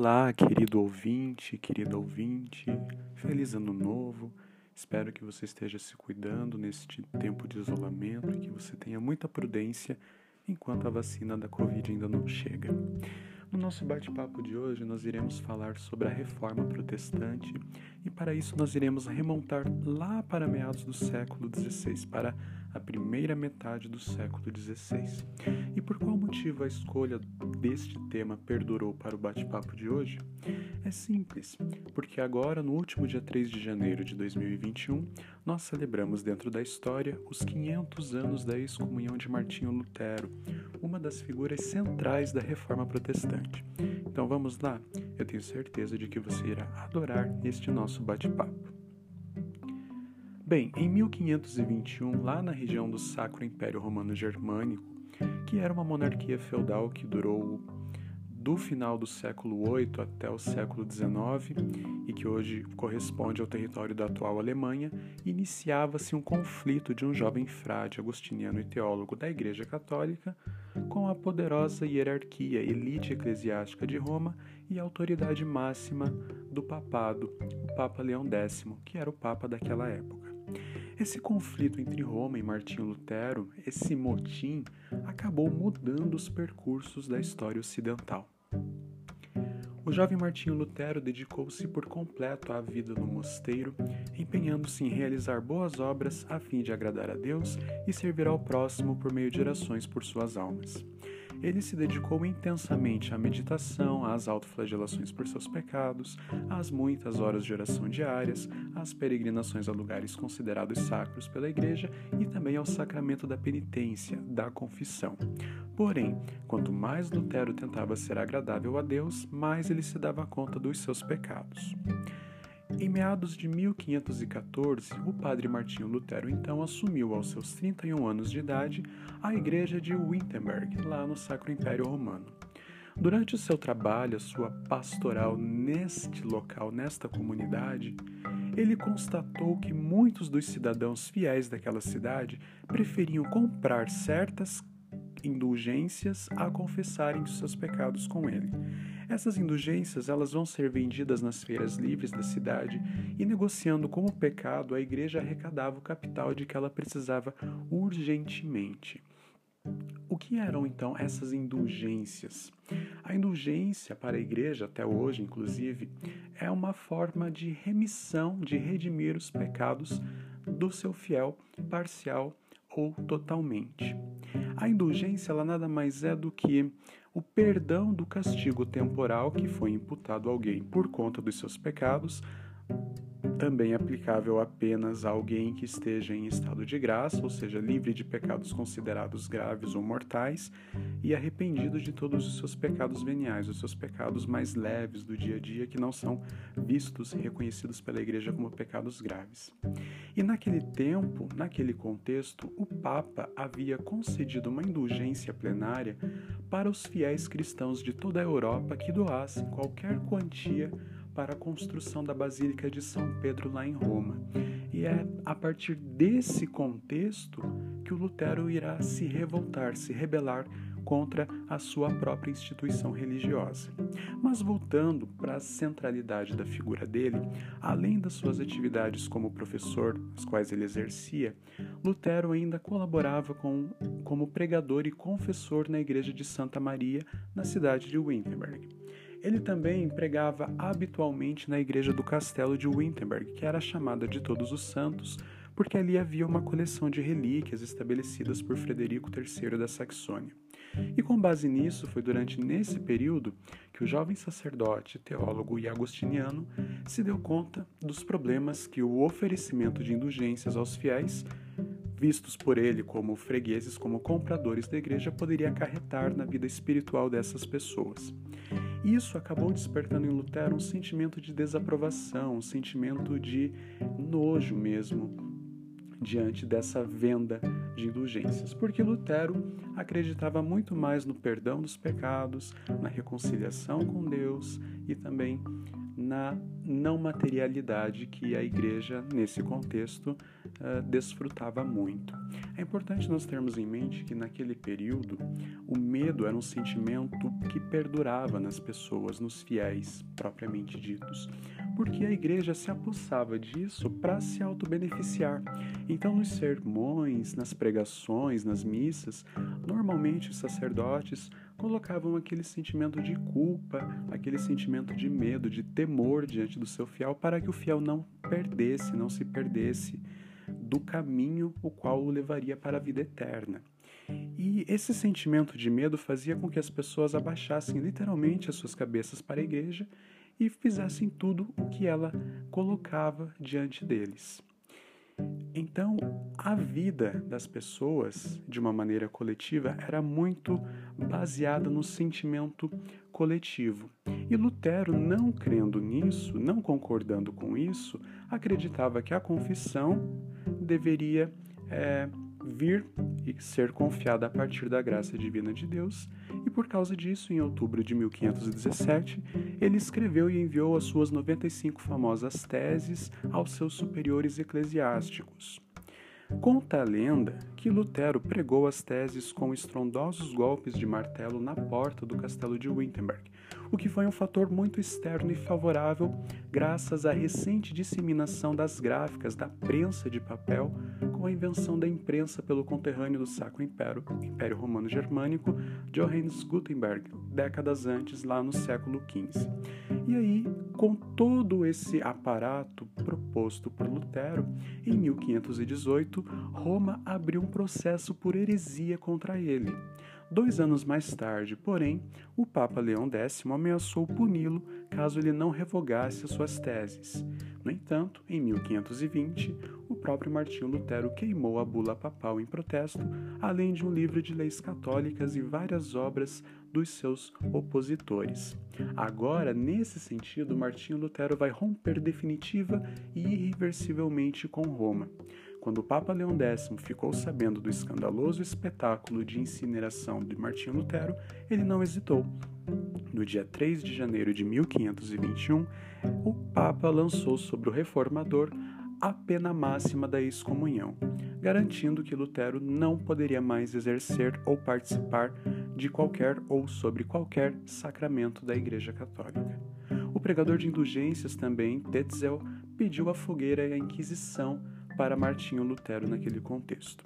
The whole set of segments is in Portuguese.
Olá, querido ouvinte, querida ouvinte, feliz ano novo. Espero que você esteja se cuidando neste tempo de isolamento e que você tenha muita prudência enquanto a vacina da Covid ainda não chega. No nosso bate-papo de hoje, nós iremos falar sobre a reforma protestante e, para isso, nós iremos remontar lá para meados do século XVI, para a primeira metade do século XVI. E por qual motivo a escolha deste tema perdurou para o bate-papo de hoje? É simples, porque agora, no último dia 3 de janeiro de 2021, nós celebramos dentro da história os 500 anos da excomunhão de Martinho Lutero, uma das figuras centrais da reforma protestante. Então vamos lá? Eu tenho certeza de que você irá adorar este nosso bate-papo. Bem, em 1521, lá na região do Sacro Império Romano Germânico, que era uma monarquia feudal que durou do final do século VIII até o século XIX e que hoje corresponde ao território da atual Alemanha, iniciava-se um conflito de um jovem frade agostiniano e teólogo da Igreja Católica com a poderosa hierarquia elite eclesiástica de Roma e a autoridade máxima do papado, o Papa Leão X, que era o papa daquela época. Esse conflito entre Roma e Martinho Lutero, esse motim, acabou mudando os percursos da história ocidental. O jovem Martinho Lutero dedicou-se por completo à vida no mosteiro, empenhando-se em realizar boas obras a fim de agradar a Deus e servir ao próximo por meio de orações por suas almas ele se dedicou intensamente à meditação, às autoflagelações por seus pecados, às muitas horas de oração diárias, às peregrinações a lugares considerados sacros pela Igreja e também ao sacramento da penitência, da confissão. Porém, quanto mais Lutero tentava ser agradável a Deus, mais ele se dava conta dos seus pecados. Em meados de 1514, o padre Martinho Lutero então assumiu aos seus 31 anos de idade a igreja de Wittenberg, lá no Sacro Império Romano. Durante o seu trabalho, a sua pastoral neste local, nesta comunidade, ele constatou que muitos dos cidadãos fiéis daquela cidade preferiam comprar certas indulgências a confessarem seus pecados com ele. Essas indulgências elas vão ser vendidas nas feiras livres da cidade e negociando com o pecado, a igreja arrecadava o capital de que ela precisava urgentemente. O que eram então essas indulgências? A indulgência para a igreja, até hoje inclusive, é uma forma de remissão, de redimir os pecados do seu fiel, parcial ou totalmente. A indulgência ela nada mais é do que o perdão do castigo temporal que foi imputado a alguém por conta dos seus pecados, também aplicável apenas a alguém que esteja em estado de graça, ou seja, livre de pecados considerados graves ou mortais e arrependido de todos os seus pecados veniais, os seus pecados mais leves do dia a dia que não são vistos e reconhecidos pela igreja como pecados graves. E naquele tempo, naquele contexto, o Papa havia concedido uma indulgência plenária para os fiéis cristãos de toda a Europa que doassem qualquer quantia para a construção da Basílica de São Pedro lá em Roma. E é a partir desse contexto que o Lutero irá se revoltar, se rebelar contra a sua própria instituição religiosa. Mas voltando para a centralidade da figura dele, além das suas atividades como professor, as quais ele exercia, Lutero ainda colaborava com, como pregador e confessor na igreja de Santa Maria, na cidade de Wittenberg. Ele também pregava habitualmente na igreja do castelo de Wittenberg, que era chamada de Todos os Santos, porque ali havia uma coleção de relíquias estabelecidas por Frederico III da Saxônia. E com base nisso, foi durante nesse período que o jovem sacerdote, teólogo e agostiniano se deu conta dos problemas que o oferecimento de indulgências aos fiéis, vistos por ele como fregueses, como compradores da igreja, poderia acarretar na vida espiritual dessas pessoas. Isso acabou despertando em Lutero um sentimento de desaprovação, um sentimento de nojo mesmo diante dessa venda de indulgências, porque Lutero acreditava muito mais no perdão dos pecados, na reconciliação com Deus e também na não materialidade que a igreja, nesse contexto, uh, desfrutava muito. É importante nós termos em mente que naquele período o medo era um sentimento que perdurava nas pessoas, nos fiéis propriamente ditos, porque a igreja se apossava disso para se auto-beneficiar. Então, nos sermões, nas pregações, nas missas, normalmente os sacerdotes colocavam aquele sentimento de culpa, aquele sentimento de medo, de temor diante do seu fiel, para que o fiel não perdesse, não se perdesse do caminho o qual o levaria para a vida eterna. E esse sentimento de medo fazia com que as pessoas abaixassem literalmente as suas cabeças para a igreja e fizessem tudo o que ela colocava diante deles. Então, a vida das pessoas, de uma maneira coletiva, era muito baseada no sentimento coletivo. E Lutero, não crendo nisso, não concordando com isso, acreditava que a confissão deveria é, vir e ser confiada a partir da graça divina de Deus, por causa disso, em outubro de 1517, ele escreveu e enviou as suas 95 famosas teses aos seus superiores eclesiásticos. Conta a lenda que Lutero pregou as teses com estrondosos golpes de martelo na porta do castelo de Wittenberg, o que foi um fator muito externo e favorável graças à recente disseminação das gráficas da prensa de papel com a invenção da imprensa pelo conterrâneo do Sacro Império, Império Romano Germânico, Johannes Gutenberg, décadas antes, lá no século XV. E aí, com todo esse aparato proposto por Lutero, em 1518, Roma abriu um processo por heresia contra ele. Dois anos mais tarde, porém, o Papa Leão X ameaçou puni-lo caso ele não revogasse as suas teses. No entanto, em 1520, o próprio Martinho Lutero queimou a bula papal em protesto, além de um livro de leis católicas e várias obras dos seus opositores. Agora, nesse sentido, Martinho Lutero vai romper definitiva e irreversivelmente com Roma. Quando o Papa Leão X ficou sabendo do escandaloso espetáculo de incineração de Martinho Lutero, ele não hesitou. No dia 3 de janeiro de 1521, o Papa lançou sobre o reformador a pena máxima da excomunhão, garantindo que Lutero não poderia mais exercer ou participar de qualquer ou sobre qualquer sacramento da Igreja Católica. O pregador de indulgências também, Tetzel, pediu a fogueira e a Inquisição para Martinho Lutero naquele contexto.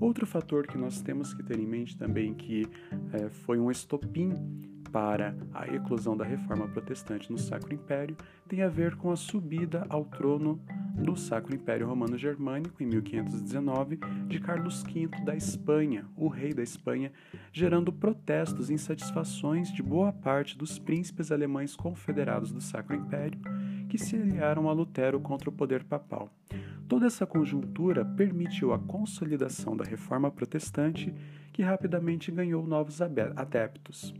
Outro fator que nós temos que ter em mente também que é, foi um estopim para a eclosão da reforma protestante no Sacro Império tem a ver com a subida ao trono do Sacro Império Romano Germânico em 1519 de Carlos V da Espanha, o rei da Espanha, gerando protestos e insatisfações de boa parte dos príncipes alemães confederados do Sacro Império que se aliaram a Lutero contra o poder papal. Toda essa conjuntura permitiu a consolidação da reforma protestante, que rapidamente ganhou novos adeptos.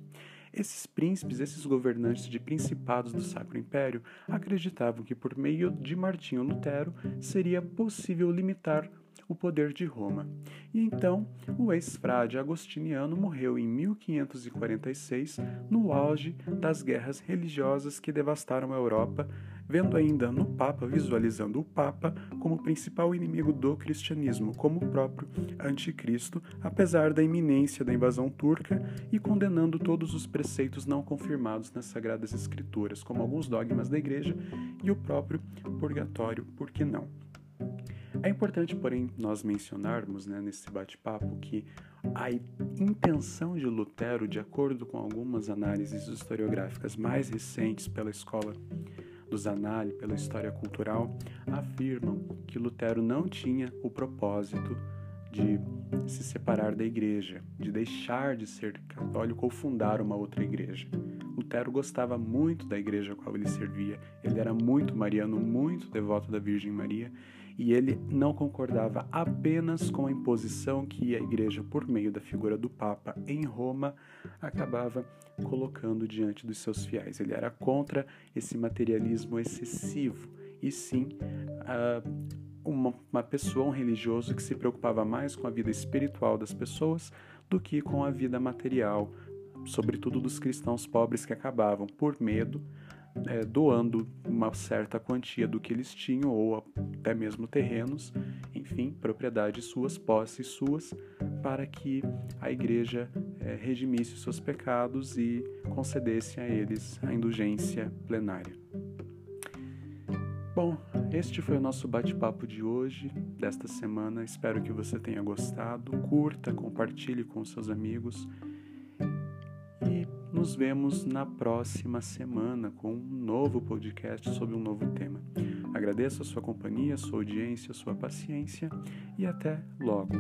Esses príncipes, esses governantes de principados do Sacro Império, acreditavam que por meio de Martinho Lutero seria possível limitar o poder de Roma. E então, o ex-frade agostiniano morreu em 1546, no auge das guerras religiosas que devastaram a Europa vendo ainda no Papa, visualizando o Papa como principal inimigo do cristianismo, como o próprio anticristo, apesar da iminência da invasão turca e condenando todos os preceitos não confirmados nas Sagradas Escrituras, como alguns dogmas da Igreja e o próprio purgatório, por que não? É importante, porém, nós mencionarmos né, nesse bate-papo que a intenção de Lutero, de acordo com algumas análises historiográficas mais recentes pela escola do Zanali, pela história cultural, afirmam que Lutero não tinha o propósito de se separar da igreja, de deixar de ser católico ou fundar uma outra igreja. Lutero gostava muito da igreja a qual ele servia, ele era muito mariano, muito devoto da Virgem Maria e ele não concordava apenas com a imposição que a Igreja, por meio da figura do Papa em Roma, acabava colocando diante dos seus fiéis. Ele era contra esse materialismo excessivo e sim uma, uma pessoa, um religioso que se preocupava mais com a vida espiritual das pessoas do que com a vida material, sobretudo dos cristãos pobres que acabavam, por medo, é, doando uma certa quantia do que eles tinham, ou até mesmo terrenos, enfim, propriedades suas, posses suas, para que a igreja é, redimisse seus pecados e concedesse a eles a indulgência plenária. Bom, este foi o nosso bate-papo de hoje, desta semana. Espero que você tenha gostado. Curta, compartilhe com seus amigos nos vemos na próxima semana com um novo podcast sobre um novo tema. Agradeço a sua companhia, a sua audiência, a sua paciência e até logo.